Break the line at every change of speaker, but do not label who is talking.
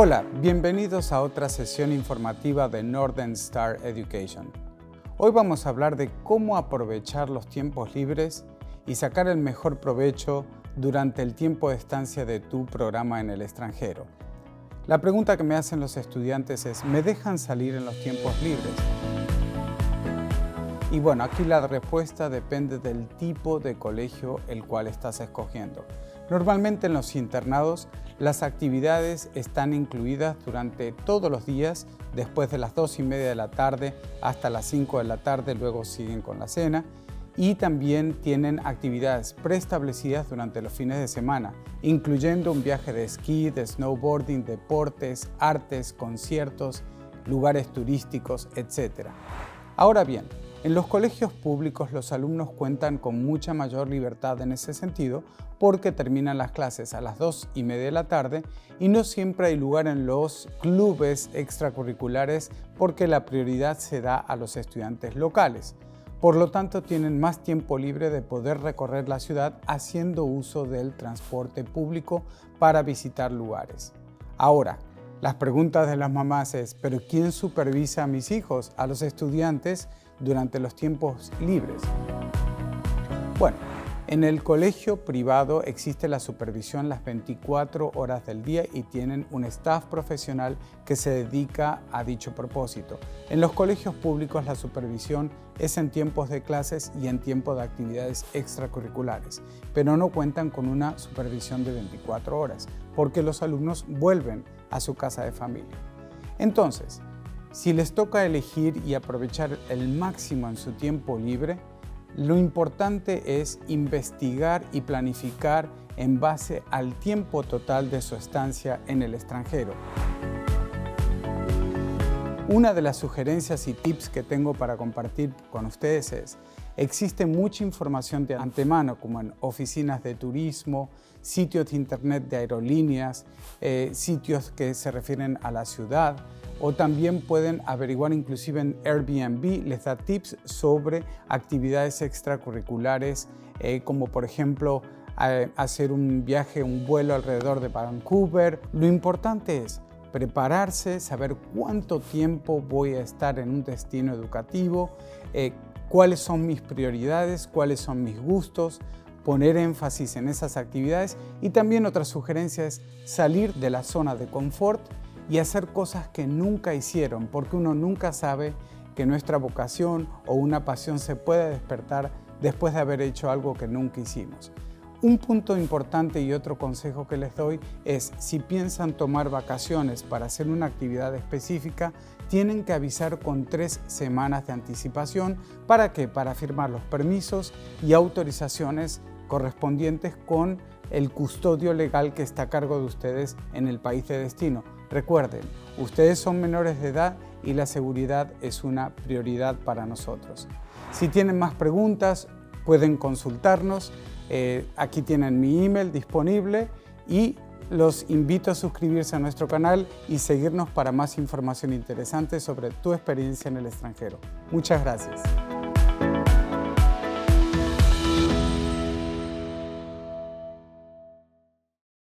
Hola, bienvenidos a otra sesión informativa de Northern Star Education. Hoy vamos a hablar de cómo aprovechar los tiempos libres y sacar el mejor provecho durante el tiempo de estancia de tu programa en el extranjero. La pregunta que me hacen los estudiantes es, ¿me dejan salir en los tiempos libres? Y bueno, aquí la respuesta depende del tipo de colegio el cual estás escogiendo. Normalmente en los internados las actividades están incluidas durante todos los días, después de las 2 y media de la tarde hasta las 5 de la tarde, luego siguen con la cena y también tienen actividades preestablecidas durante los fines de semana, incluyendo un viaje de esquí, de snowboarding, deportes, artes, conciertos, lugares turísticos, etc. Ahora bien, en los colegios públicos los alumnos cuentan con mucha mayor libertad en ese sentido porque terminan las clases a las 2 y media de la tarde y no siempre hay lugar en los clubes extracurriculares porque la prioridad se da a los estudiantes locales. Por lo tanto, tienen más tiempo libre de poder recorrer la ciudad haciendo uso del transporte público para visitar lugares. Ahora, las preguntas de las mamás es, ¿pero quién supervisa a mis hijos, a los estudiantes, durante los tiempos libres? Bueno, en el colegio privado existe la supervisión las 24 horas del día y tienen un staff profesional que se dedica a dicho propósito. En los colegios públicos la supervisión es en tiempos de clases y en tiempo de actividades extracurriculares, pero no cuentan con una supervisión de 24 horas porque los alumnos vuelven a su casa de familia. Entonces, si les toca elegir y aprovechar el máximo en su tiempo libre, lo importante es investigar y planificar en base al tiempo total de su estancia en el extranjero. Una de las sugerencias y tips que tengo para compartir con ustedes es, existe mucha información de antemano, como en oficinas de turismo, sitios de internet de aerolíneas, eh, sitios que se refieren a la ciudad, o también pueden averiguar inclusive en Airbnb, les da tips sobre actividades extracurriculares, eh, como por ejemplo eh, hacer un viaje, un vuelo alrededor de Vancouver. Lo importante es prepararse, saber cuánto tiempo voy a estar en un destino educativo, eh, cuáles son mis prioridades, cuáles son mis gustos, poner énfasis en esas actividades y también otra sugerencia es salir de la zona de confort y hacer cosas que nunca hicieron, porque uno nunca sabe que nuestra vocación o una pasión se puede despertar después de haber hecho algo que nunca hicimos. Un punto importante y otro consejo que les doy es si piensan tomar vacaciones para hacer una actividad específica, tienen que avisar con tres semanas de anticipación. ¿Para qué? Para firmar los permisos y autorizaciones correspondientes con el custodio legal que está a cargo de ustedes en el país de destino. Recuerden, ustedes son menores de edad y la seguridad es una prioridad para nosotros. Si tienen más preguntas, pueden consultarnos. Eh, aquí tienen mi email disponible y los invito a suscribirse a nuestro canal y seguirnos para más información interesante sobre tu experiencia en el extranjero. Muchas gracias.